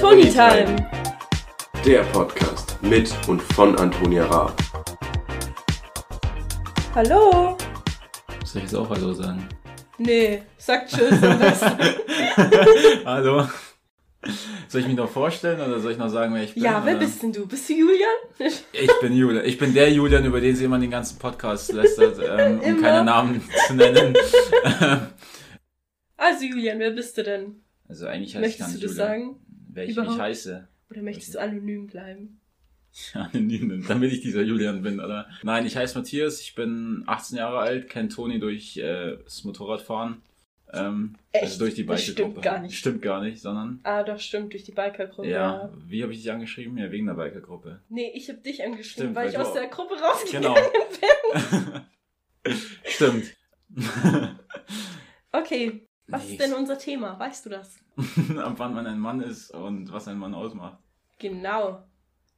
Tony Time. Der Podcast mit und von Antonia Raab. Hallo. Soll ich jetzt auch Hallo sagen? Nee, sag Tschüss am besten. Hallo. Soll ich mich noch vorstellen oder soll ich noch sagen, wer ich bin? Ja, wer oder? bist denn du? Bist du Julian? Ich bin Julian. Ich bin der Julian, über den sie immer den ganzen Podcast lästert, ähm, um keine Namen zu nennen. Also Julian, wer bist du denn? also eigentlich heiße ich gar Möchtest du nicht das Julian. sagen? Wer ich Überhaupt? nicht heiße. Oder möchtest du anonym bleiben? Anonym, damit ich dieser Julian bin, oder? Nein, ich heiße Matthias, ich bin 18 Jahre alt, kenne Toni durch äh, das Motorradfahren. Ähm, Echt? Also durch die Das Bikergruppe. stimmt gar nicht. Stimmt gar nicht, sondern... Ah, doch, stimmt, durch die Bikergruppe. Ja, wie habe ich dich angeschrieben? Ja, wegen der Bikergruppe. Nee, ich hab dich angeschrieben, Stimmt, weil weil ich aus der Gruppe rausgegangen Genau. bin. Stimmt. Okay, was Nichts. ist denn unser Thema? Weißt du das? Ab wann man ein Mann ist und was ein Mann ausmacht. Genau.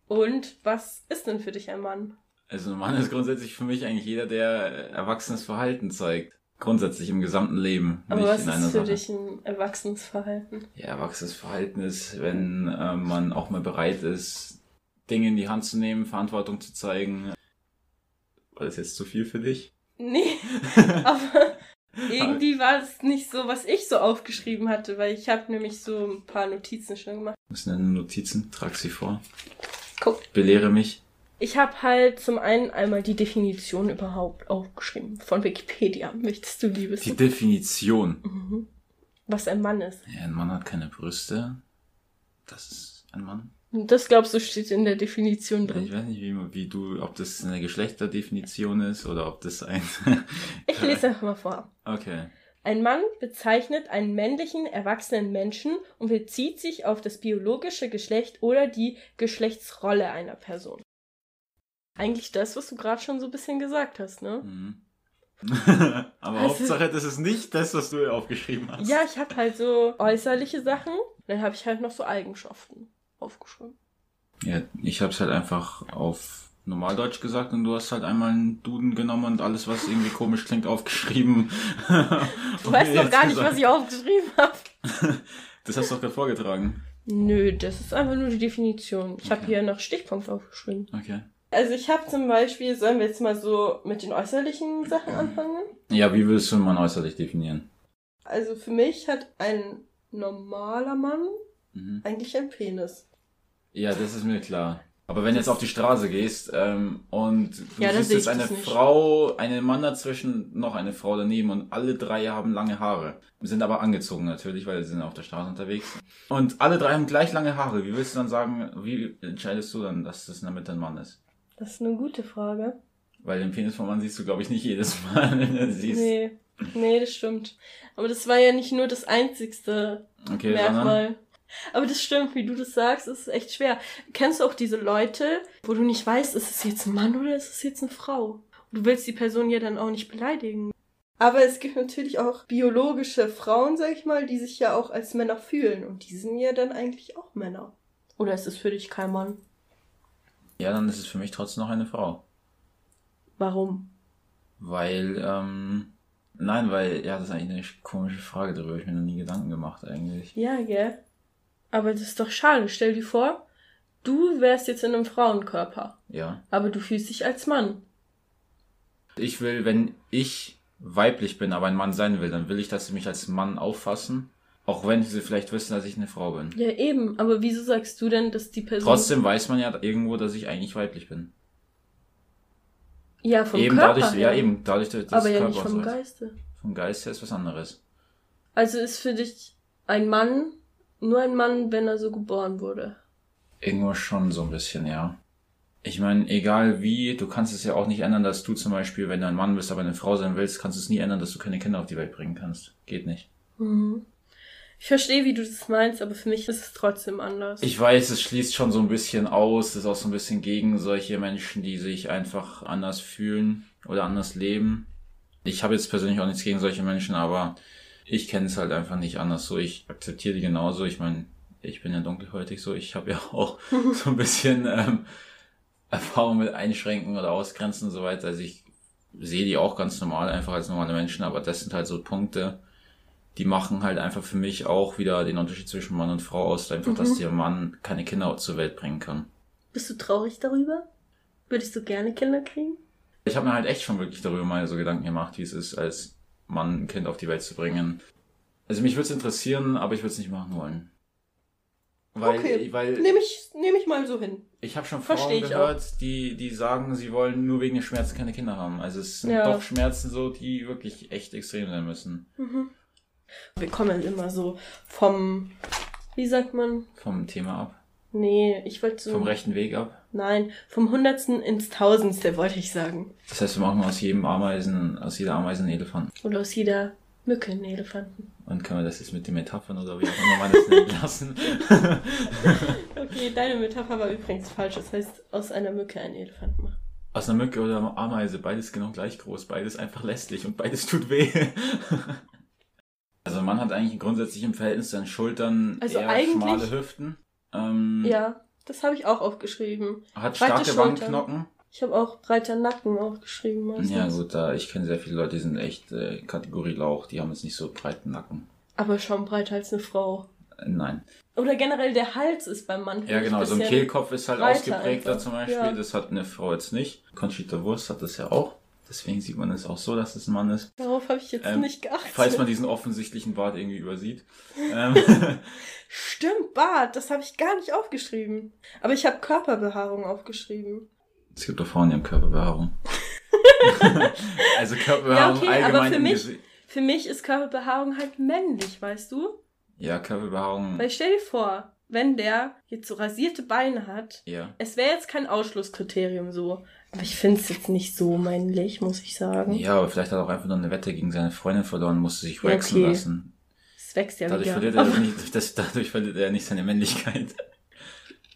Und was ist denn für dich ein Mann? Also ein Mann ist grundsätzlich für mich eigentlich jeder, der erwachsenes Verhalten zeigt. Grundsätzlich im gesamten Leben. Aber nicht was ist für Sache. dich ein erwachsenes Verhalten? Ja, erwachsenes Verhalten ist, wenn äh, man auch mal bereit ist, Dinge in die Hand zu nehmen, Verantwortung zu zeigen. War das jetzt zu viel für dich? Nee, aber irgendwie war es nicht so, was ich so aufgeschrieben hatte, weil ich habe nämlich so ein paar Notizen schon gemacht. Was sind deine Notizen? Trag sie vor. Guck. Belehre mich. Ich habe halt zum einen einmal die Definition überhaupt aufgeschrieben von Wikipedia. Möchtest du die Die? Definition. Mhm. Was ein Mann ist. Ja, ein Mann hat keine Brüste. Das ist ein Mann. Das glaubst du steht in der Definition Ich drin. weiß nicht, wie, wie du, ob das eine Geschlechterdefinition ist oder ob das ein. Ich lese einfach mal vor. Okay. Ein Mann bezeichnet einen männlichen, erwachsenen Menschen und bezieht sich auf das biologische Geschlecht oder die Geschlechtsrolle einer Person. Eigentlich das, was du gerade schon so ein bisschen gesagt hast, ne? Mhm. Aber Also- Hauptsache, das ist nicht das, was du aufgeschrieben hast. Ja, ich habe halt so äußerliche Sachen, dann habe ich halt noch so Eigenschaften aufgeschrieben. ja ich hab's halt einfach auf Normaldeutsch gesagt und du hast halt einmal einen Duden genommen und alles, was irgendwie komisch klingt, aufgeschrieben. Du weißt noch gar nicht, was ich aufgeschrieben habe. Das hast du doch gerade vorgetragen. Nö, das ist einfach nur die Definition. Ich habe Okay. hier nach Stichpunkt aufgeschrieben. Okay. Also ich habe zum Beispiel, sollen wir jetzt mal so mit den äußerlichen Sachen anfangen? Ja, wie würdest du einen Mann äußerlich definieren? Also für mich hat ein normaler Mann Mhm. eigentlich ein Penis. Ja, das ist mir klar. Aber wenn du jetzt auf die Straße gehst ähm, und du Ja, siehst jetzt eine. Frau, einen Mann dazwischen, noch eine Frau daneben und alle drei haben lange Haare. Sind aber angezogen natürlich, weil sie sind auf der Straße unterwegs. Und alle drei haben gleich lange Haare. Wie willst du dann sagen, wie entscheidest du dann, dass das in der Mitte ein Mann ist? Das ist eine gute Frage. Weil den Penis vom Mann siehst du, glaube ich, nicht jedes Mal, wenn du siehst. Nee, nee, das stimmt. Aber das war ja nicht nur das einzigste Okay, sondern Merkmal. Aber das stimmt, wie du das sagst, ist echt schwer. Kennst du auch diese Leute, wo du nicht weißt, ist es jetzt ein Mann oder ist es jetzt eine Frau? Du willst die Person ja dann auch nicht beleidigen. Aber es gibt natürlich auch biologische Frauen, sag ich mal, die sich ja auch als Männer fühlen. Und die sind ja dann eigentlich auch Männer. Oder ist es für dich kein Mann? ja, dann ist es für mich trotzdem noch eine Frau. Warum? Weil, ähm, nein, weil, ja, das ist eigentlich eine komische Frage, darüber habe ich mir noch nie Gedanken gemacht eigentlich. Ja, gell? Aber das ist doch schade. Stell dir vor, du wärst jetzt in einem Frauenkörper, Ja. aber du fühlst dich als Mann. Ich will, wenn ich weiblich bin, aber ein Mann sein will, dann will ich, dass sie mich als Mann auffassen. Auch wenn sie vielleicht wissen, dass ich eine Frau bin. Ja, eben. Aber wieso sagst du denn, dass die Person... Trotzdem weiß man ja irgendwo, dass ich eigentlich weiblich bin. Ja, vom eben Körper dadurch, her. ja eben, dadurch, dass Aber ja Körper nicht vom. Geiste. Vom Geist her ist was anderes. Also ist für dich ein Mann nur ein Mann, wenn er so geboren wurde. Irgendwo schon so ein bisschen, ja. Ich meine, egal wie, du kannst es ja auch nicht ändern, dass du zum Beispiel, wenn du ein Mann bist, aber eine Frau sein willst, kannst du es nie ändern, dass du keine Kinder auf die Welt bringen kannst. Geht nicht. Mhm. Ich verstehe, wie du das meinst, aber für mich ist es trotzdem anders. Ich weiß, es schließt schon so ein bisschen aus, ist auch so ein bisschen gegen solche Menschen, die sich einfach anders fühlen oder anders leben. Ich habe jetzt persönlich auch nichts gegen solche Menschen, aber ich kenne es halt einfach nicht anders so. Ich akzeptiere die genauso. Ich meine, ich bin ja dunkelhäutig so. Ich habe ja auch so ein bisschen ähm, Erfahrung mit Einschränken oder Ausgrenzen und so weiter. Also ich sehe die auch ganz normal, einfach als normale Menschen, aber das sind halt so Punkte, die machen halt einfach für mich auch wieder den Unterschied zwischen Mann und Frau aus, einfach, Mhm. dass der Mann keine Kinder zur Welt bringen kann. Bist du traurig darüber? Würdest du gerne Kinder kriegen? Ich habe mir halt echt schon wirklich darüber mal so Gedanken gemacht, wie es ist, als Mann ein Kind auf die Welt zu bringen. Also mich würde es interessieren, aber ich würde es nicht machen wollen. Weil, Okay. weil Nehme ich, nehm ich mal so hin. ich habe schon Frauen gehört, die, die sagen, sie wollen nur wegen den Schmerzen keine Kinder haben. Also es sind Ja. doch Schmerzen so, die wirklich echt extrem sein müssen. Mhm. Wir kommen immer so vom, wie sagt man? Vom Thema ab. Nee, ich wollte so. Vom rechten Weg ab. Nein, vom Hundertsten ins Tausendste wollte ich sagen. Das heißt, wir machen aus jedem Ameisen, aus jeder Ameise einen Elefant. Oder aus jeder Mücke einen Elefanten. Und können wir das jetzt mit den Metaphern oder wie auch immer man das nennen lassen? Okay, deine Metapher war übrigens falsch. Das heißt, aus einer Mücke einen Elefanten machen. Aus einer Mücke oder einer Ameise, beides genau gleich groß, beides einfach lästig und beides tut weh. also man hat eigentlich grundsätzlich im Verhältnis zu seinen Schultern Also eher schmale Hüften. Ähm, Ja, das habe ich auch aufgeschrieben. Hat breite starke. Wangenknochen. Ich habe auch breiter Nacken aufgeschrieben. Meistens. Ja gut, da ich kenne sehr viele Leute, die sind echt äh, Kategorie Lauch, die haben jetzt nicht so breiten Nacken. Aber schon breiter als eine Frau. Äh, nein. Oder generell der Hals ist beim Mann. Ja genau, so ein Kehlkopf ist halt ausgeprägter einfach. zum Beispiel. Ja. Das hat eine Frau jetzt nicht. Conchita Wurst hat das ja auch. Deswegen sieht man es auch so, dass es ein Mann ist. Darauf habe ich jetzt Ähm, nicht geachtet. Falls man diesen offensichtlichen Bart irgendwie übersieht. Ähm, Stimmt, Bart, das habe ich gar nicht aufgeschrieben. Aber ich habe Körperbehaarung aufgeschrieben. es gibt auch Frauen, die haben Körperbehaarung. also Körperbehaarung Ja, okay, aber allgemein für im mich-. Für mich ist Körperbehaarung halt männlich, weißt du? Ja, Körperbehaarung. Weil stell dir vor, wenn der jetzt so rasierte Beine hat, Ja. es wäre jetzt kein Ausschlusskriterium so. Aber ich finde es jetzt nicht so männlich, muss ich sagen. Ja, aber vielleicht hat er auch einfach nur eine Wette gegen seine Freundin verloren, musste sich Ja, waxen okay. lassen. Es wächst ja Dadurch wieder. verliert, er Aber- nicht, das, dadurch verliert er nicht seine Männlichkeit.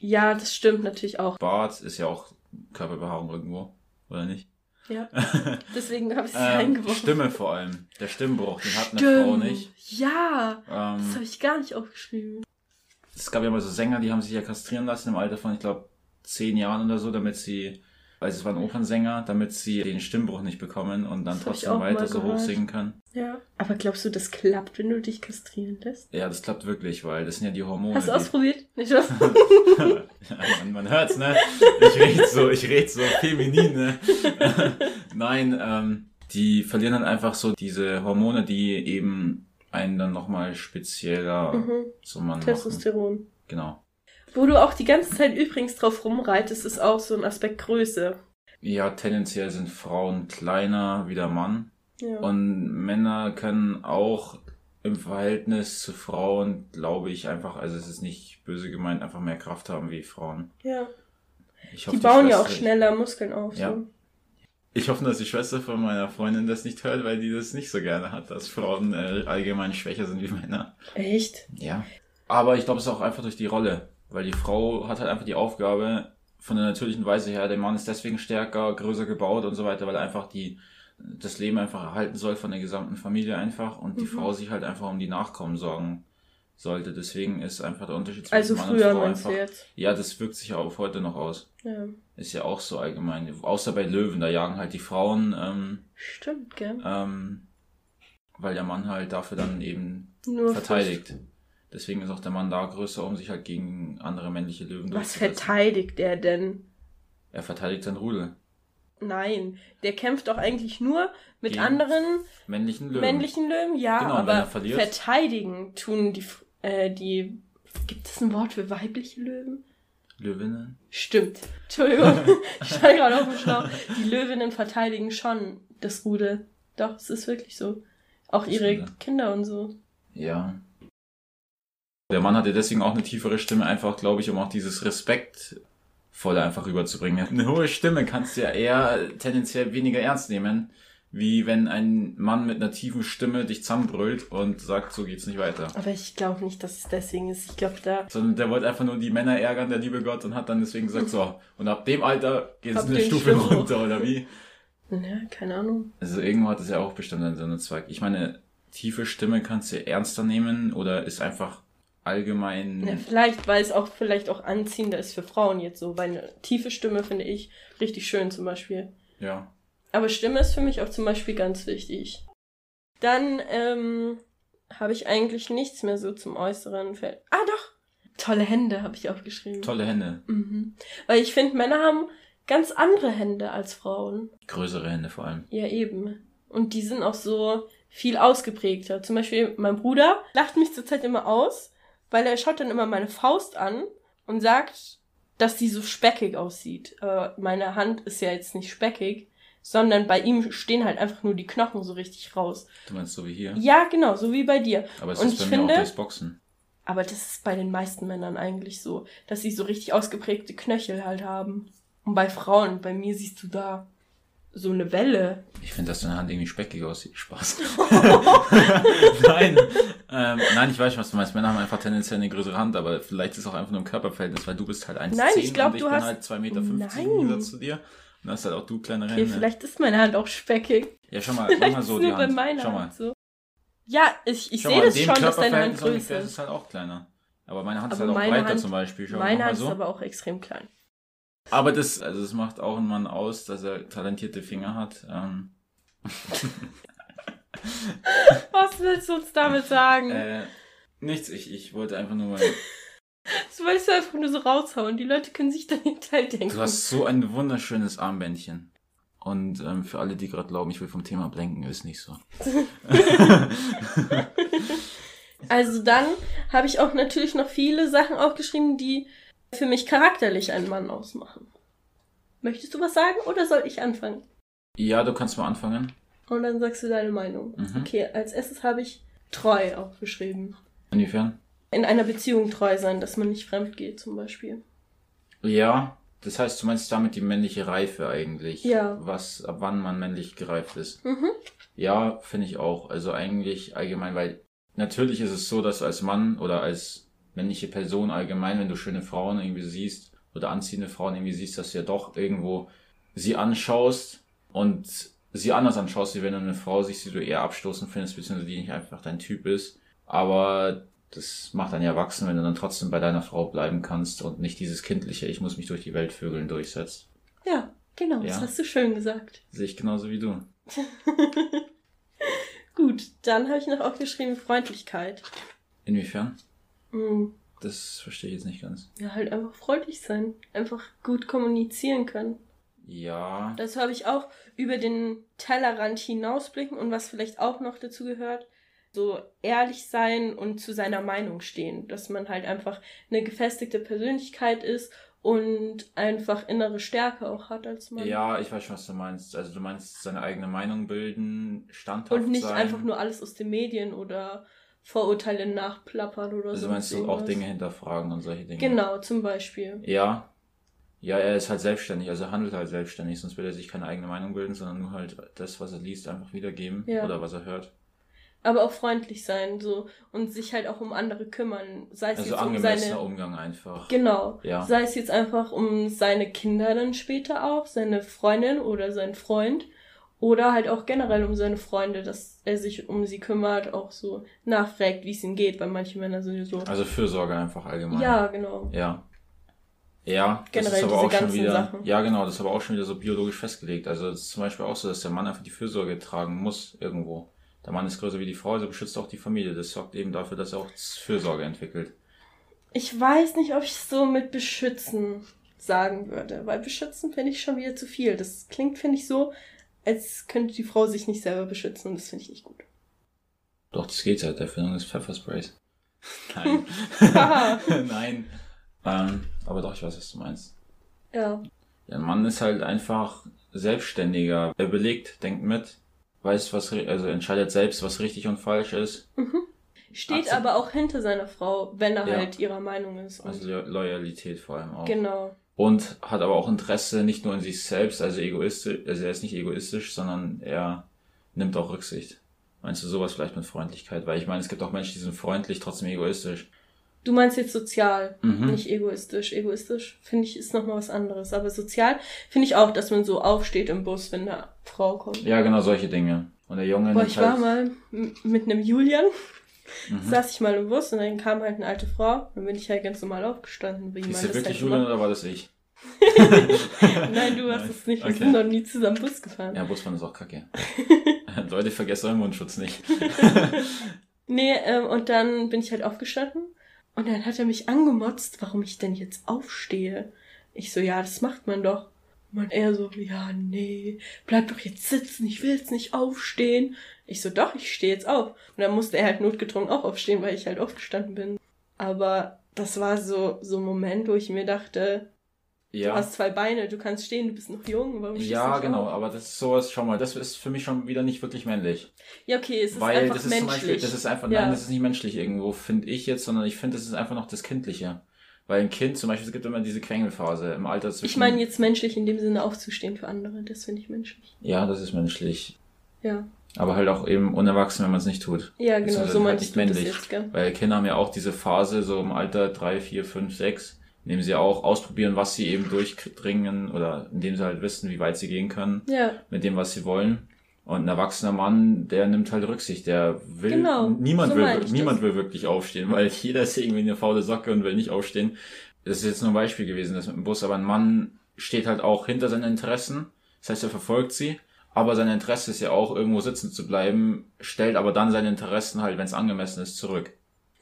ja, das stimmt natürlich auch. Bart ist ja auch Körperbehaarung irgendwo, oder nicht? Ja. Deswegen habe ich es Ähm, reingeworfen. Stimme vor allem. Der Stimmbruch, den hat eine Frau nicht. Ja, das Ähm, habe ich gar nicht aufgeschrieben. Es gab ja mal so Sänger, die haben sich ja kastrieren lassen im Alter von, ich glaube, zehn Jahren oder so, damit sie, also es waren Opernsänger, damit sie den Stimmbruch nicht bekommen und dann Das trotzdem weiter so hoch singen können. Ja. Aber glaubst du, das klappt, wenn du dich kastrieren lässt? Ja, das klappt wirklich, weil das sind ja die Hormone. Hast du ausprobiert? Nicht was? Ja, man, man hört's, ne? Ich red so, ich red so feminin, ne? Nein, ähm, die verlieren dann einfach so diese Hormone, die eben einen dann nochmal spezieller mhm. zum Mann machen. Testosteron. Genau. Wo du auch die ganze Zeit übrigens drauf rumreitest, ist auch so ein Aspekt Größe. Ja, tendenziell sind Frauen kleiner wie der Mann. Ja. Und Männer können auch im Verhältnis zu Frauen, glaube ich, einfach, also es ist nicht böse gemeint, einfach mehr Kraft haben wie Frauen. ja. Ich Die bauen ja auch schneller Muskeln auf. Ja. So. Ich hoffe, dass die Schwester von meiner Freundin das nicht hört, weil die das nicht so gerne hat, dass Frauen äh, allgemein schwächer sind wie Männer. Echt? Ja. Aber ich glaube, es ist auch einfach durch die Rolle. Weil die Frau hat halt einfach die Aufgabe, von der natürlichen Weise her, der Mann ist deswegen stärker, größer gebaut und so weiter, weil er einfach die, das Leben einfach erhalten soll von der gesamten Familie einfach und die Mhm. Frau sich halt einfach um die Nachkommen sorgen sollte. Deswegen ist einfach der Unterschied zwischen Also Mann früher und Frau einfach. jetzt? Ja, das wirkt sich ja auch heute noch aus. Ja. Ist ja auch so allgemein. Außer bei Löwen, da jagen halt die Frauen, ähm, Stimmt, gell? ähm, weil der Mann halt dafür dann eben Nur verteidigt. Deswegen ist auch der Mann da größer, um sich halt gegen andere männliche Löwen Was verteidigt der denn? Er verteidigt sein Rudel. Nein, der kämpft doch eigentlich nur mit Gegen anderen Männlichen Löwen. männlichen Löwen, ja, Genau, aber er verliert? verteidigen tun die, äh, die, gibt es ein Wort für weibliche Löwen? Löwinnen. Stimmt. Entschuldigung, ich stand gerade auf dem Schlauch. Die Löwinnen verteidigen schon das Rudel. Doch, es ist wirklich so. Auch Das ihre. Kinder und so. Ja. Der Mann hatte deswegen auch eine tiefere Stimme, einfach, glaube ich, um auch dieses Respektvolle einfach rüberzubringen. Eine hohe Stimme kannst du ja eher tendenziell weniger ernst nehmen, wie wenn ein Mann mit einer tiefen Stimme dich zusammenbrüllt und sagt, so geht's nicht weiter. Aber ich glaube nicht, dass es deswegen ist. Ich glaube, da Sondern der wollte einfach nur die Männer ärgern, der liebe Gott, und hat dann deswegen gesagt, so, und ab dem Alter geht es Ab eine Stufe Stufe. runter, oder wie? Ja, keine Ahnung. Also irgendwo hat es ja auch bestimmt einen Sinn und Zweck. Ich meine, tiefe Stimme kannst du ernster nehmen oder ist einfach allgemein. Ja, vielleicht, weil es auch vielleicht auch anziehender ist für Frauen jetzt so, weil eine tiefe Stimme finde ich richtig schön zum Beispiel. ja. Aber Stimme ist für mich auch zum Beispiel ganz wichtig. Dann ähm, habe ich eigentlich nichts mehr so zum äußeren Feld. Ah, doch. Tolle Hände habe ich aufgeschrieben. Tolle Hände. Mhm. Weil ich finde, Männer haben ganz andere Hände als Frauen. Größere Hände vor allem. Ja, eben. Und die sind auch so viel ausgeprägter. Zum Beispiel mein Bruder lacht mich zurzeit immer aus, weil er schaut dann immer meine Faust an und sagt, dass die so speckig aussieht. Aber meine Hand ist ja jetzt nicht speckig, sondern bei ihm stehen halt einfach nur die Knochen so richtig raus. Du meinst so wie hier? Ja, genau, so wie bei dir. Aber es und ist bei finde, mir auch durchs Boxen. aber das ist bei den meisten Männern eigentlich so, dass sie so richtig ausgeprägte Knöchel halt haben. Und bei Frauen, bei mir siehst du da so eine Welle. Ich finde, dass deine Hand irgendwie speckig aussieht. Spaß. nein. Ähm, nein, ich weiß, was du meinst. Männer haben einfach tendenziell eine größere Hand, aber vielleicht ist es auch einfach nur ein Körperverhältnis, weil du bist halt 1,10 Nein, ich glaub, und ich du bin hast- halt 2,50 Meter im Gegensatz zu dir. Und hast halt auch du kleinere Okay, Hände. vielleicht ist meine Hand auch speckig. Ja, schau mal, mach mal ist so die nur bei Hand. meiner Schau mal. Hand so. Ja, ich, ich sehe das schon, dass deine Hand größer ist ist. halt auch kleiner. Aber meine Hand ist Aber halt auch breiter Hand- zum Beispiel. Schau Meine Hand so. ist aber auch extrem klein. Aber das, also das macht auch einen Mann aus, dass er talentierte Finger hat. Ähm, Was willst du uns damit sagen? äh, nichts, ich, ich wollte einfach nur mal. Das wolltest du einfach nur so raushauen. Die Leute können sich dann hinterher denken. Du hast so ein wunderschönes Armbändchen. Und ähm, für alle, die gerade glauben, ich will vom Thema blenken, ist nicht so. Also dann habe ich auch natürlich noch viele Sachen aufgeschrieben, die für mich charakterlich einen Mann ausmachen. Möchtest du was sagen oder soll ich anfangen? Ja, du kannst mal anfangen. Und dann sagst du deine Meinung. Mhm. Okay, als erstes habe ich treu aufgeschrieben. Inwiefern? In einer Beziehung treu sein, dass man nicht fremd geht zum Beispiel. Ja, das heißt, du meinst damit die männliche Reife eigentlich. Ja. Was, ab wann man männlich gereift ist. Mhm. Ja, finde ich auch. Also eigentlich allgemein, weil natürlich ist es so, dass du als Mann oder als männliche Person allgemein, wenn du schöne Frauen irgendwie siehst oder anziehende Frauen irgendwie siehst, dass du ja doch irgendwo sie anschaust und sie anders anschaust, wie wenn du eine Frau siehst, die du eher abstoßend findest, beziehungsweise die nicht einfach dein Typ ist. Aber das macht einen ja erwachsen, wenn du dann trotzdem bei deiner Frau bleiben kannst und nicht dieses kindliche, ich muss mich durch die Welt vögeln durchsetzt. Ja, genau, das Ja. hast du schön gesagt. Sehe ich genauso wie du. Gut, dann habe ich noch aufgeschrieben Freundlichkeit. Inwiefern? Mhm. Das verstehe ich jetzt nicht ganz. Ja, halt einfach freundlich sein. Einfach gut kommunizieren können. Ja. Dazu habe ich auch über den Tellerrand hinausblicken und was vielleicht auch noch dazu gehört, so ehrlich sein und zu seiner Meinung stehen. Dass man halt einfach eine gefestigte Persönlichkeit ist und einfach innere Stärke auch hat als Mann. Ja, ich weiß schon, was du meinst. Also du meinst seine eigene Meinung bilden, standhaft Und nicht sein. einfach nur alles aus den Medien oder Vorurteile nachplappern oder Also so. meinst du auch Dinge hinterfragen und solche Dinge. Genau, zum Beispiel. Ja. Ja, er ist halt selbstständig, also handelt halt selbstständig, sonst will er sich keine eigene Meinung bilden, sondern nur halt das, was er liest, einfach wiedergeben Ja. oder was er hört. Aber auch freundlich sein, so und sich halt auch um andere kümmern. Sei es Also jetzt um seine. Umgang einfach. Genau. Ja. Sei es jetzt einfach um seine Kinder dann später auch, seine Freundin oder seinen Freund. Oder halt auch generell um seine Freunde, dass er sich um sie kümmert, auch so nachfragt, wie es ihnen geht, weil manche Männer sind ja so. Also Fürsorge einfach allgemein. Ja, genau. Ja. Ja, das Generell ist aber auch schon wieder. Sachen. Ja, genau, das ist aber auch schon wieder so biologisch festgelegt. Also es ist zum Beispiel auch so, dass der Mann einfach die Fürsorge tragen muss irgendwo. Der Mann ist größer wie die Frau, also beschützt auch die Familie. Das sorgt eben dafür, dass er auch Fürsorge entwickelt. Ich weiß nicht, ob ich so mit beschützen sagen würde, weil beschützen finde ich schon wieder zu viel. Das klingt, finde ich, so, als könnte die Frau sich nicht selber beschützen und das finde ich nicht gut. Doch, das geht seit der Erfindung des Pfeffersprays. Nein. Nein. Ähm, aber doch, ich weiß, was du meinst. Ja. Ja, ein Mann ist halt einfach selbstständiger. Er belegt, denkt mit, weiß, was, also entscheidet selbst, was richtig und falsch ist. Steht Akzept- aber auch hinter seiner Frau, wenn er Ja. halt ihrer Meinung ist. Also Lo Loyalität vor allem auch. genau. Und hat aber auch Interesse nicht nur in sich selbst, also egoistisch, also er ist nicht egoistisch, sondern er nimmt auch Rücksicht. Meinst du sowas vielleicht mit Freundlichkeit? Weil ich meine, es gibt auch Menschen, die sind freundlich, trotzdem egoistisch. Du meinst jetzt sozial, Mhm. nicht egoistisch. Egoistisch finde ich ist nochmal was anderes. Aber sozial finde ich auch, dass man so aufsteht im Bus, wenn eine Frau kommt. Ja, genau solche Dinge. Und der Junge Boah, ich war halt, mal m- mit einem Julian, Mhm. saß ich mal im Bus und dann kam halt eine alte Frau. Dann bin ich halt ganz normal aufgestanden, wie Ist das wirklich halt Julian oder war das ich? Nein, du hast Nein. es nicht. Wir Okay. sind noch nie zusammen Bus gefahren. Ja, Busfahren ist auch kacke. Leute, vergesst euren Mundschutz nicht. Nee, ähm, und dann bin ich halt aufgestanden und dann hat er mich angemotzt, warum ich denn jetzt aufstehe. Ich so, ja, das macht man doch. Und er so, ja, nee, bleib doch jetzt sitzen, ich will jetzt nicht aufstehen. Ich so, doch, ich stehe jetzt auf. Und dann musste er halt notgedrungen auch aufstehen, weil ich halt aufgestanden bin. Aber das war so, so ein Moment, wo ich mir dachte, Ja. du hast zwei Beine, du kannst stehen, du bist noch jung, warum Ja, genau, auf? aber das ist sowas, schau mal, das ist für mich schon wieder nicht wirklich männlich. Ja, okay, es ist Weil einfach das ist zum menschlich. Beispiel, das ist einfach, Ja. nein, das ist nicht menschlich irgendwo, finde ich jetzt, sondern ich finde, das ist einfach noch das Kindliche. Weil ein Kind zum Beispiel, es gibt immer diese Quengelphase im Alter zwischen. ich meine jetzt menschlich in dem Sinne aufzustehen für andere, das finde ich menschlich. Ja, das ist menschlich. Ja. Aber halt auch eben unerwachsen, wenn man es nicht tut. Ja, genau, so halt meinst nicht du das männlich. jetzt, gell? Weil Kinder haben ja auch diese Phase, so im Alter drei, vier, fünf, sechs, dem sie auch ausprobieren, was sie eben durchdringen oder indem sie halt wissen, wie weit sie gehen können Ja, mit dem, was sie wollen. Und ein erwachsener Mann, der nimmt halt Rücksicht, der will, Genau, niemand so will, niemand das. will wirklich aufstehen, weil jeder ist irgendwie eine faule Socke und will nicht aufstehen. Das ist jetzt nur ein Beispiel gewesen, das mit dem Bus, aber ein Mann steht halt auch hinter seinen Interessen. Das heißt, er verfolgt sie, aber sein Interesse ist ja auch, irgendwo sitzen zu bleiben, stellt aber dann seine Interessen halt, wenn es angemessen ist, zurück.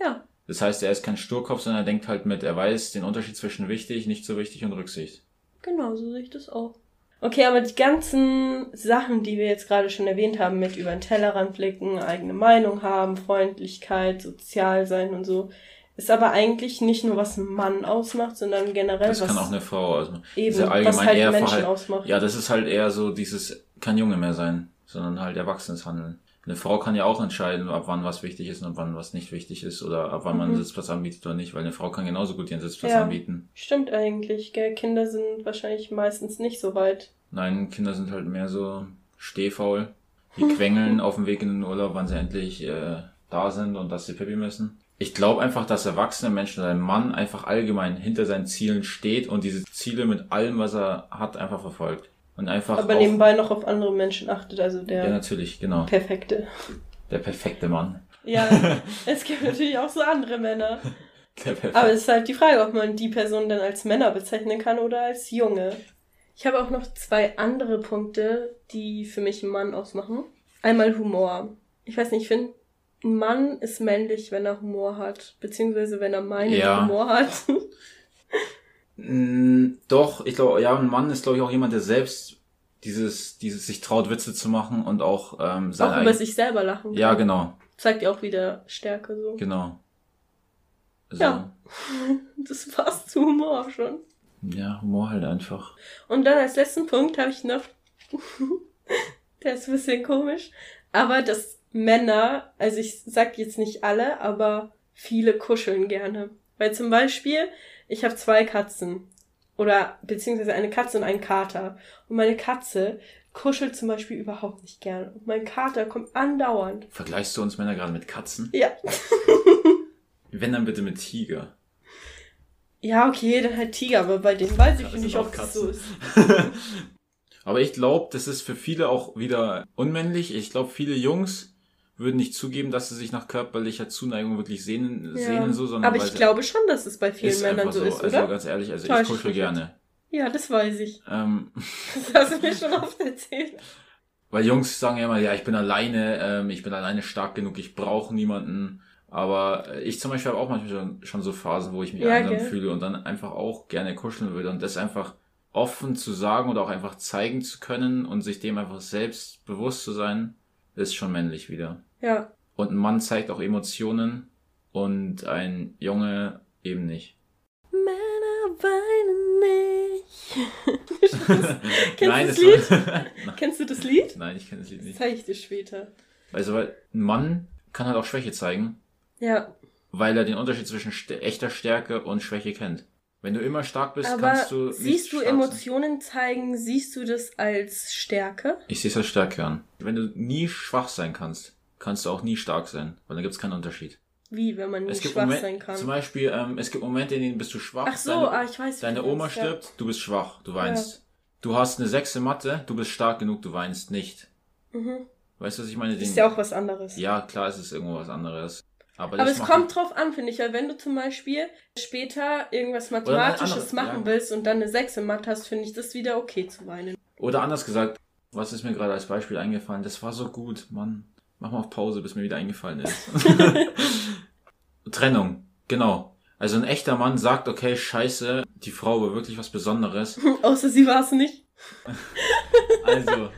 ja, Das heißt, er ist kein Sturkopf, sondern er denkt halt mit, er weiß den Unterschied zwischen wichtig, nicht so wichtig und Rücksicht. genau, so sehe ich das auch. Okay, aber die ganzen Sachen, die wir jetzt gerade schon erwähnt haben, mit über den Tellerrand blicken, eigene Meinung haben, Freundlichkeit, sozial sein und so, ist aber eigentlich nicht nur was ein Mann ausmacht, sondern generell Das was kann auch eine Frau ausmachen. eben, ja was allgemein halt eher Menschen Verhalt- ausmacht. Ja, das ist halt eher so dieses, kein Junge mehr sein, sondern halt erwachsenes Handeln. Eine Frau kann ja auch entscheiden, ab wann was wichtig ist und ab wann was nicht wichtig ist oder ab wann man einen Mhm. Sitzplatz anbietet oder nicht, weil eine Frau kann genauso gut ihren Sitzplatz Ja. anbieten. Stimmt eigentlich, gell? Kinder sind wahrscheinlich meistens nicht so weit. Nein, Kinder sind halt mehr so stehfaul. Die quengeln auf dem Weg in den Urlaub, wann sie endlich äh, da sind und dass sie Pipi müssen. Ich glaube einfach, dass erwachsene Menschen oder ein Mann einfach allgemein hinter seinen Zielen steht und diese Ziele mit allem, was er hat, einfach verfolgt. Und einfach aber nebenbei noch auf andere Menschen achtet, also der Ja, natürlich, genau. perfekte. Der perfekte Mann. Ja, es gibt natürlich auch so andere Männer. Aber es ist halt die Frage, ob man die Person dann als Männer bezeichnen kann oder als Junge. Ich habe auch noch zwei andere Punkte, die für mich einen Mann ausmachen. Einmal Humor. Ich weiß nicht, ich finde, ein Mann ist männlich, wenn er Humor hat. Beziehungsweise wenn er meinen Ja. Humor hat. Mm, Doch, ich glaube, ja, ein Mann ist, glaube ich, auch jemand, der selbst dieses, dieses sich traut, Witze zu machen und auch ähm, sein auch über eigen- sich selber lachen. Ja, kann. genau, Zeigt ja auch wieder Stärke so. genau. Also, Ja. Das passt zu Humor schon. Ja, Humor halt einfach. Und dann als letzten Punkt habe ich noch, der ist ein bisschen komisch, aber dass Männer, also ich sag jetzt nicht alle, aber viele kuscheln gerne. Weil zum Beispiel, ich habe zwei Katzen oder beziehungsweise eine Katze und einen Kater. Und meine Katze kuschelt zum Beispiel überhaupt nicht gerne. Und mein Kater kommt andauernd. Vergleichst du uns Männer gerade mit Katzen? Ja. Wenn dann bitte mit Tiger. Ja, okay, dann halt Tiger, aber bei denen weiß ich nicht, ob das so ist. Aber ich glaube, das ist für viele auch wieder unmännlich. Ich glaube, viele Jungs würden nicht zugeben, dass sie sich nach körperlicher Zuneigung wirklich sehnen, sehnen so, sondern aber ich glaube schon, dass es bei vielen Männern so ist, also oder? ganz ehrlich, also Täusch ich kuschel gerne. Ja, das weiß ich. Ähm, Das hast du mir schon oft erzählt. Weil Jungs sagen ja immer, ja, ich bin alleine, ähm, ich bin alleine stark genug, ich brauche niemanden. Aber ich zum Beispiel habe auch manchmal schon, schon so Phasen, wo ich mich Ja, einsam gell? fühle und dann einfach auch gerne kuscheln würde. Und das einfach offen zu sagen oder auch einfach zeigen zu können und sich dem einfach selbst bewusst zu sein, ist schon männlich wieder. Ja. Und ein Mann zeigt auch Emotionen und ein Junge eben nicht. Männer weinen nicht. Kennst Nein, du das das Lied? Nein. Kennst du das Lied? Nein, ich kenne das Lied Das nicht. zeige ich dir später. Also, weil ein Mann kann halt auch Schwäche zeigen. Ja, weil er den Unterschied zwischen echter Stärke und Schwäche kennt. Wenn du immer stark bist, aber kannst du nicht siehst du stark sein. Emotionen zeigen, siehst du das als Stärke? Ich sehe es als Stärke an. Wenn du nie schwach sein kannst, kannst du auch nie stark sein, weil da gibt es keinen Unterschied. Wie, wenn man nicht gibt schwach Momente, sein kann? zum Beispiel, ähm, es gibt Momente, in denen bist du schwach. Ach so, deine, ah, ich weiß. wie deine Oma ja. stirbt, du bist schwach, du weinst. Du hast eine sechste Mathe, du bist stark genug, du weinst nicht. Mhm. Weißt du, was ich meine? Ist Den- ja auch was anderes. ja, klar, es ist irgendwo was anderes. Aber, Aber es kommt drauf an, finde ich, weil wenn du zum Beispiel später irgendwas Mathematisches machen ja. willst und dann eine 6 im Mathe hast, finde ich das wieder okay zu weinen. Oder anders gesagt, was ist mir gerade als Beispiel eingefallen? Das war so gut, Mann. Mach mal auf Pause, bis mir wieder eingefallen ist. Trennung, genau. Also ein echter Mann sagt, okay, scheiße, die Frau war wirklich was Besonderes. Außer sie war es nicht. Also,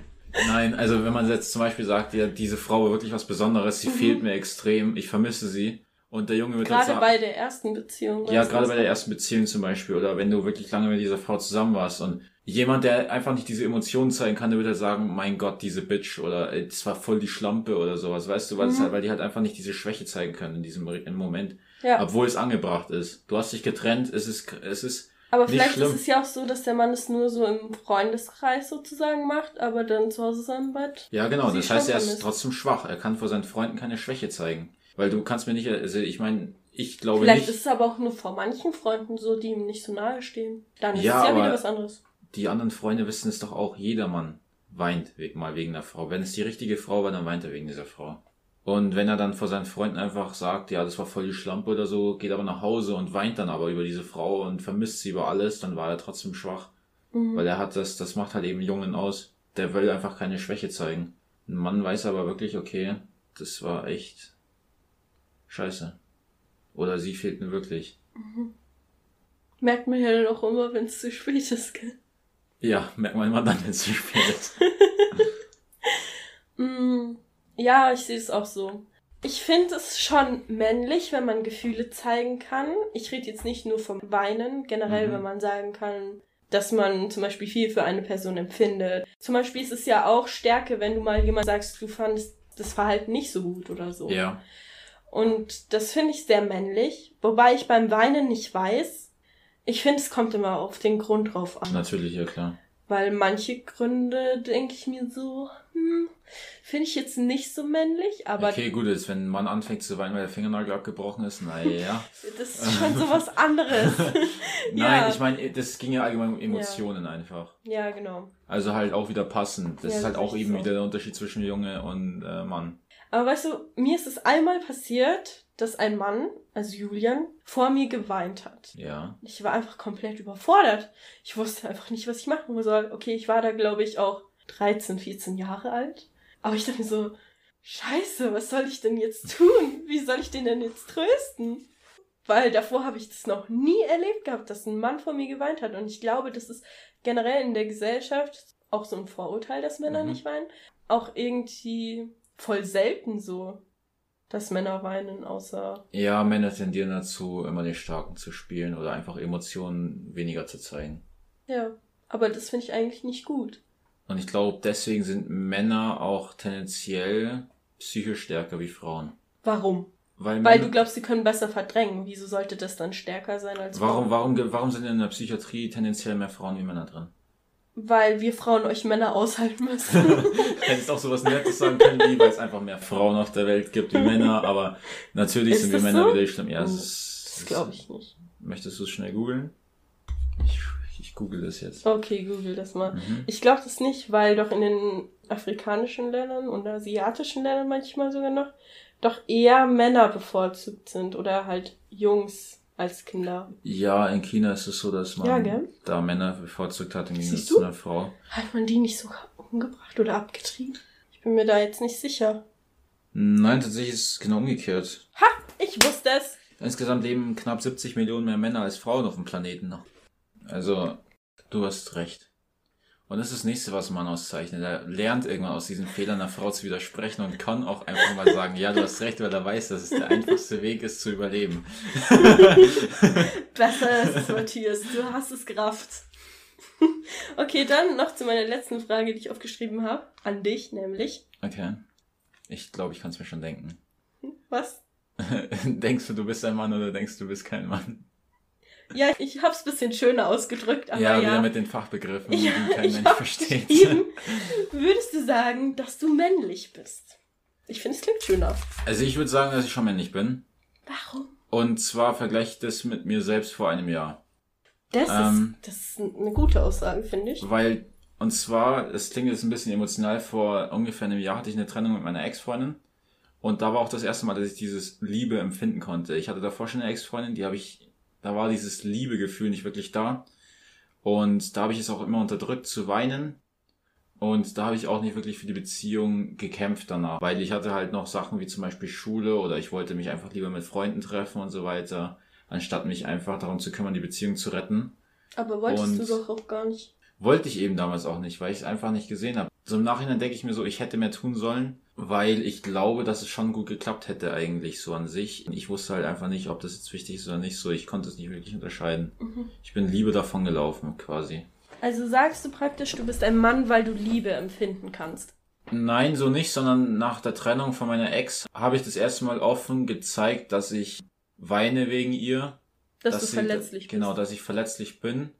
nein, also wenn man jetzt zum Beispiel sagt, ja, diese Frau war wirklich was Besonderes, sie Mhm. fehlt mir extrem, ich vermisse sie. Und der Junge wird Gerade sagen, bei der ersten Beziehung. ja, gerade bei der ersten Beziehung zum Beispiel, oder wenn du wirklich lange mit dieser Frau zusammen warst und jemand, der einfach nicht diese Emotionen zeigen kann, der wird halt sagen, mein Gott, diese Bitch, oder ey, das war voll die Schlampe oder sowas, weißt du, weil, es Mhm. halt, weil die halt einfach nicht diese Schwäche zeigen können in diesem Moment, Ja. obwohl es angebracht ist. Du hast dich getrennt, es ist, es ist, Aber Nicht vielleicht schlimm. ist es ja auch so, dass der Mann es nur so im Freundeskreis sozusagen macht, aber dann zu Hause sein Bett. Ja, genau. Das heißt, er ist vermisst. trotzdem schwach. Er kann vor seinen Freunden keine Schwäche zeigen. Weil du kannst mir nicht, also ich meine, ich glaube Vielleicht nicht, ist es aber auch nur vor manchen Freunden so, die ihm nicht so nahe stehen. Dann ist Ja, es ja wieder was anderes. die anderen Freunde wissen es doch auch, jedermann weint we- mal wegen der Frau. Wenn es die richtige Frau war, dann weint er wegen dieser Frau. Und wenn er dann vor seinen Freunden einfach sagt, ja, das war voll die Schlampe oder so, geht aber nach Hause und weint dann aber über diese Frau und vermisst sie über alles, dann war er trotzdem schwach. Mhm. Weil er hat das, das macht halt eben Jungen aus. Der will einfach keine Schwäche zeigen. Ein Mann weiß aber wirklich, okay, das war echt scheiße. Oder sie fehlt mir wirklich. Merkt man ja dann auch immer, wenn es zu spät ist. Gell? Ja, merkt man immer dann, wenn es zu spät ist. Mm, ja, ich sehe es auch so. Ich finde es schon männlich, wenn man Gefühle zeigen kann. Ich rede jetzt nicht nur vom Weinen, generell, Mhm. wenn man sagen kann, dass man zum Beispiel viel für eine Person empfindet. Zum Beispiel ist es ja auch Stärke, wenn du mal jemand sagst, du fandest das Verhalten nicht so gut oder so. Ja. Und das finde ich sehr männlich, wobei ich beim Weinen nicht weiß. Ich finde, es kommt immer auf den Grund drauf an. Natürlich, ja klar. Weil manche Gründe denke ich mir so, hm, finde ich jetzt nicht so männlich, aber okay, gut, jetzt wenn ein Mann anfängt zu weinen, weil der Fingernagel abgebrochen ist, naja. das ist schon so was anderes. Nein, Ja. ich meine, das ging ja allgemein um Emotionen einfach. ja, genau. Also halt auch wieder passend. Das Ja, ist halt das auch ist eben so. wieder der Unterschied zwischen Junge und äh, Mann. Aber weißt du, mir ist es einmal passiert, dass ein Mann, also Julian, vor mir geweint hat. Ja. Ich war einfach komplett überfordert. Ich wusste einfach nicht, was ich machen soll. Okay, ich war da, glaube ich, auch 13, 14 Jahre alt. Aber ich dachte mir so, scheiße, was soll ich denn jetzt tun? Wie soll ich den denn jetzt trösten? Weil davor habe ich das noch nie erlebt gehabt, dass ein Mann vor mir geweint hat. Und ich glaube, das ist generell in der Gesellschaft auch so ein Vorurteil, dass Männer Mhm. nicht weinen. Auch irgendwie voll selten so, dass Männer weinen, außer Ja, Männer tendieren dazu, immer den Starken zu spielen oder einfach Emotionen weniger zu zeigen. Ja, aber das finde ich eigentlich nicht gut. Und ich glaube, deswegen sind Männer auch tendenziell psychisch stärker wie Frauen. Warum? Weil, Weil du glaubst, sie können besser verdrängen. Wieso sollte das dann stärker sein als warum, Frauen? warum, warum sind in der Psychiatrie tendenziell mehr Frauen wie Männer drin? Weil wir Frauen euch Männer aushalten müssen. Hättest auch sowas Nettes sagen können, wie, weil es einfach mehr Frauen auf der Welt gibt wie Männer, aber natürlich Ist sind wir das Männer so? wieder die schlimm. Ja, es Oh, ist, das glaube ich nicht. Möchtest du es schnell googeln? Ich, ich google das jetzt. Okay, google das mal. Mhm. Ich glaube das nicht, weil doch in den afrikanischen Ländern und asiatischen Ländern manchmal sogar noch doch eher Männer bevorzugt sind oder halt Jungs als Kinder. Ja, in China ist es so, dass man Ja, da Männer bevorzugt hat im Gegensatz zu einer Frau. Hat man die nicht sogar umgebracht oder abgetrieben? Ich bin mir da jetzt nicht sicher. Nein, tatsächlich ist es genau umgekehrt. Ha! Ich wusste es! Insgesamt leben knapp 70 Millionen mehr Männer als Frauen auf dem Planeten noch. Also, du hast recht. Und das ist das nächste, was man auszeichnet. Er lernt irgendwann aus diesen Fehlern einer Frau zu widersprechen und kann auch einfach mal sagen, ja, du hast recht, weil er weiß, dass es der einfachste Weg ist zu überleben. Besser ist es, Matthias. Du hast es gerafft. okay, dann noch zu meiner letzten Frage, die ich aufgeschrieben habe. An dich nämlich. Okay. Ich glaube, ich kann es mir schon denken. Was? denkst du, du bist ein Mann oder denkst du, du bist kein Mann? Ja, ich habe es bisschen schöner ausgedrückt, aber ja, ja. wieder mit den Fachbegriffen, ja, die kein Mensch versteht. geschrieben, Würdest du sagen, dass du männlich bist? Ich finde, es klingt schöner. Also ich würde sagen, dass ich schon männlich bin. Warum? Und zwar vergleiche ich das mit mir selbst vor einem Jahr. Das, Ähm. ist, das ist eine gute Aussage, finde ich. Weil, und zwar, es klingt jetzt ein bisschen emotional, vor ungefähr einem Jahr hatte ich eine Trennung mit meiner Ex-Freundin. Und da war auch das erste Mal, dass ich dieses Liebe empfinden konnte. Ich hatte davor schon eine Ex-Freundin, die habe ich, da war dieses Liebegefühl nicht wirklich da. Und da habe ich es auch immer unterdrückt zu weinen. Und da habe ich auch nicht wirklich für die Beziehung gekämpft danach, weil ich hatte halt noch Sachen wie zum Beispiel Schule oder ich wollte mich einfach lieber mit Freunden treffen und so weiter, anstatt mich einfach darum zu kümmern, die Beziehung zu retten. Aber wolltest Und- du doch auch gar nicht. Wollte ich eben damals auch nicht, weil ich es einfach nicht gesehen habe. So im Nachhinein denke ich mir so, ich hätte mehr tun sollen, weil ich glaube, dass es schon gut geklappt hätte eigentlich so an sich. Ich wusste halt einfach nicht, ob das jetzt wichtig ist oder nicht so. Ich konnte es nicht wirklich unterscheiden. Mhm. Ich bin Liebe davon gelaufen quasi. Also sagst du praktisch, du bist ein Mann, weil du Liebe empfinden kannst. Nein, so nicht, sondern nach der Trennung von meiner Ex habe ich das erste Mal offen gezeigt, dass ich weine wegen ihr. Dass, du sie- verletzlich bist. Genau, dass ich verletzlich bin,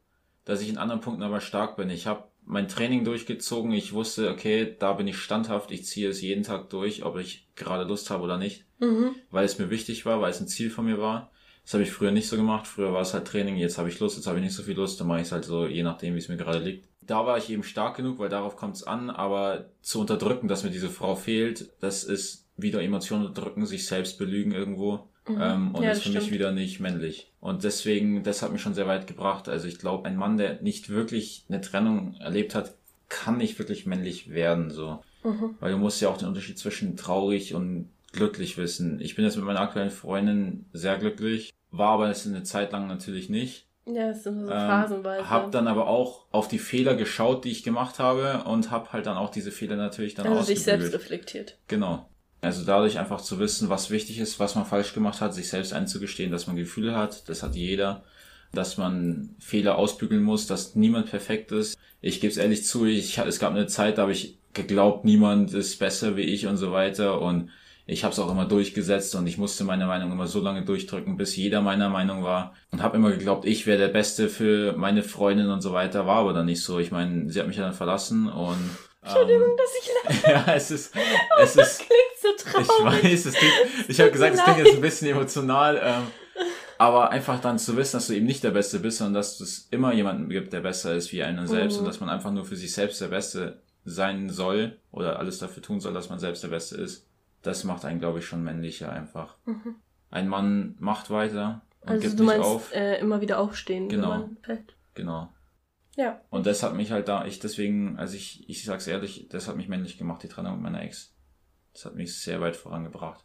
dass ich in anderen Punkten aber stark bin. Ich habe mein Training durchgezogen. Ich wusste, okay, da bin ich standhaft. Ich ziehe es jeden Tag durch, ob ich gerade Lust habe oder nicht, Mhm. weil es mir wichtig war, weil es ein Ziel von mir war. Das habe ich früher nicht so gemacht. Früher war es halt Training. Jetzt habe ich Lust, jetzt habe ich nicht so viel Lust. Dann mache ich es halt so, je nachdem, wie es mir gerade liegt. Da war ich eben stark genug, weil darauf kommt es an. Aber zu unterdrücken, dass mir diese Frau fehlt, das ist wieder Emotionen unterdrücken, sich selbst belügen irgendwo. Ähm, und Mhm. Ja, ist das für mich stimmt. wieder nicht männlich. Und deswegen, das hat mich schon sehr weit gebracht. Also ich glaube, ein Mann, der nicht wirklich eine Trennung erlebt hat, kann nicht wirklich männlich werden, so. Mhm. Weil du musst ja auch den Unterschied zwischen traurig und glücklich wissen. Ich bin jetzt mit meiner aktuellen Freundin sehr glücklich, war aber es eine Zeit lang natürlich nicht. Ja, es sind so Ähm, phasenweise. Hab dann aber auch auf die Fehler geschaut, die ich gemacht habe und hab halt dann auch diese Fehler natürlich dann also sich ausgebügelt. selbst reflektiert. Genau. Also dadurch einfach zu wissen, was wichtig ist, was man falsch gemacht hat, sich selbst einzugestehen, dass man Gefühle hat, das hat jeder, dass man Fehler ausbügeln muss, dass niemand perfekt ist. Ich gebe es ehrlich zu, ich, es gab eine Zeit, da habe ich geglaubt, niemand ist besser wie ich und so weiter und ich habe es auch immer durchgesetzt und ich musste meine Meinung immer so lange durchdrücken, bis jeder meiner Meinung war und habe immer geglaubt, ich wäre der Beste für meine Freundin und so weiter, war aber dann nicht so. Ich meine, sie hat mich ja dann verlassen und Entschuldigung, ähm, dass ich lache. ja, es ist, es ist, Klingt so ich traurig. weiß, es klingt, ich habe gesagt, es klingt jetzt ein bisschen emotional, ähm, aber einfach dann zu wissen, dass du eben nicht der Beste bist, sondern dass es immer jemanden gibt, der besser ist wie einen selbst Mhm. und dass man einfach nur für sich selbst der Beste sein soll oder alles dafür tun soll, dass man selbst der Beste ist. Das macht einen, glaube ich, schon männlicher einfach. Mhm. Ein Mann macht weiter und Also gibt du nicht meinst auf. äh, immer wieder aufstehen, Genau. wenn man fällt. Genau. Ja. Und das hat mich halt da, ich deswegen, also ich, ich sag's ehrlich, das hat mich männlich gemacht, die Trennung mit meiner Ex. Das hat mich sehr weit vorangebracht.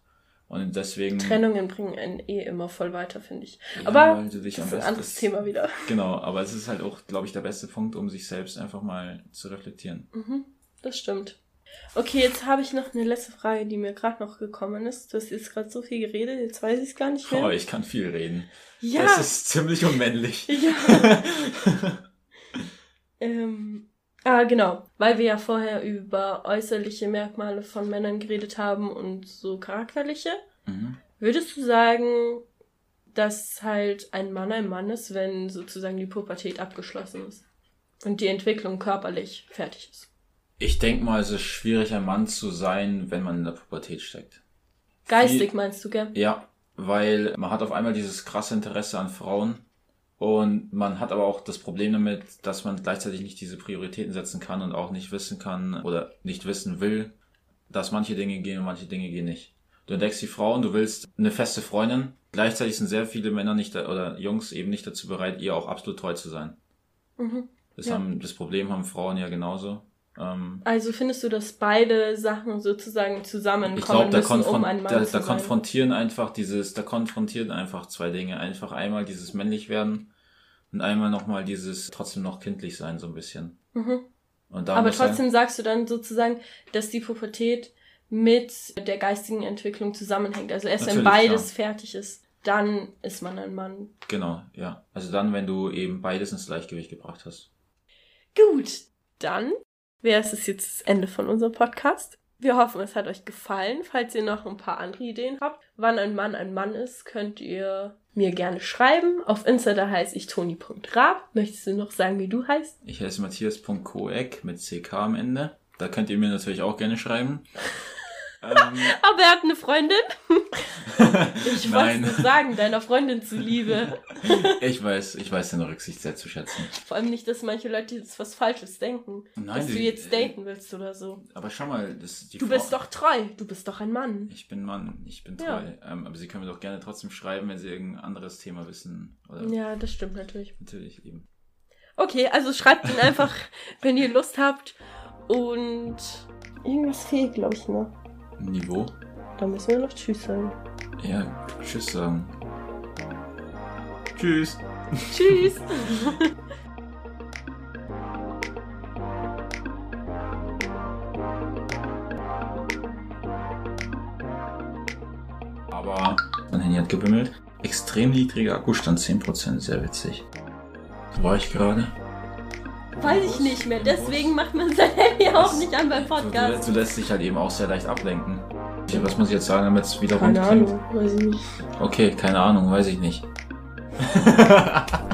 Und deswegen. Trennungen bringen einen eh immer voll weiter, finde ich. Ja, Aber das ist ein anderes Thema wieder. Genau, aber es ist halt auch, glaube ich, der beste Punkt, um sich selbst einfach mal zu reflektieren. Mhm, das stimmt. Okay, jetzt habe ich noch eine letzte Frage, die mir gerade noch gekommen ist. Du hast jetzt gerade so viel geredet, jetzt weiß ich es gar nicht mehr. Oh, ich kann viel reden. ja, Das ist ziemlich unmännlich. ja. ähm, ah, genau. Weil wir ja vorher über äußerliche Merkmale von Männern geredet haben und so charakterliche. Mhm. Würdest du sagen, dass halt ein Mann ein Mann ist, wenn sozusagen die Pubertät abgeschlossen ist und die Entwicklung körperlich fertig ist? Ich denke mal, es ist schwierig, ein Mann zu sein, wenn man in der Pubertät steckt. Geistig meinst du, gell? Ja, weil man hat auf einmal dieses krasse Interesse an Frauen und man hat aber auch das Problem damit, dass man gleichzeitig nicht diese Prioritäten setzen kann und auch nicht wissen kann oder nicht wissen will, dass manche Dinge gehen und manche Dinge gehen nicht. Du entdeckst die Frau und du willst eine feste Freundin. Gleichzeitig sind sehr viele Männer nicht da, oder Jungs eben nicht dazu bereit, ihr auch absolut treu zu sein. Mhm. Das, Ja. haben, das Problem haben Frauen ja genauso. Ähm, Also findest du, dass beide Sachen sozusagen zusammenkommen Ich glaube, da, müssen, um ein Mann da, zu da sein? konfrontieren einfach dieses, da konfrontieren einfach zwei Dinge. Einfach einmal dieses männlich werden und einmal nochmal dieses trotzdem noch kindlich sein, so ein bisschen. Mhm. Aber trotzdem sagst du dann sozusagen, dass die Pubertät mit der geistigen Entwicklung zusammenhängt. Also erst wenn beides klar. fertig ist, dann ist man ein Mann. Genau, ja. Also dann, wenn du eben beides ins Gleichgewicht gebracht hast. Gut, dann wäre es jetzt das Ende von unserem Podcast. Wir hoffen, es hat euch gefallen. Falls ihr noch ein paar andere Ideen habt, wann ein Mann ein Mann ist, könnt ihr mir gerne schreiben. Auf Insta, da heiße ich toni.rab. Möchtest du noch sagen, wie du heißt? Ich heiße Matthias.koek mit CK am Ende. Da könnt ihr mir natürlich auch gerne schreiben. Ähm, Aber er hat eine Freundin. Ich wollte es sagen, deiner Freundin zuliebe. ich weiß, ich weiß deine Rücksicht sehr zu schätzen. Vor allem nicht, dass manche Leute jetzt was Falsches denken. Nein, dass du die- jetzt daten willst oder so. Aber schau mal, das, die Du Frau- bist doch treu. Du bist doch ein Mann. Ich bin Mann, ich bin Ja. treu. Ähm, aber Sie können mir doch gerne trotzdem schreiben, wenn Sie irgendein anderes Thema wissen. Oder Ja, das stimmt natürlich. natürlich eben. Okay, also schreibt ihn einfach, wenn ihr Lust habt. Und irgendwas fehlt, glaube ich, noch. Niveau? Da müssen wir noch Tschüss sagen. Ja, tschüss sagen. Tschüss. Tschüss. Aber mein Handy hat gebimmelt. Extrem niedriger Akkustand, 10%, sehr witzig. Wo war ich gerade? Weiß ich nicht mehr. Deswegen macht man sein Handy auch nicht an beim Podcast. du lässt dich halt eben auch sehr leicht ablenken. Was muss ich jetzt sagen, damit es wieder Keine rund klingt? Ahnung, weiß ich nicht. Okay, keine Ahnung, weiß ich nicht.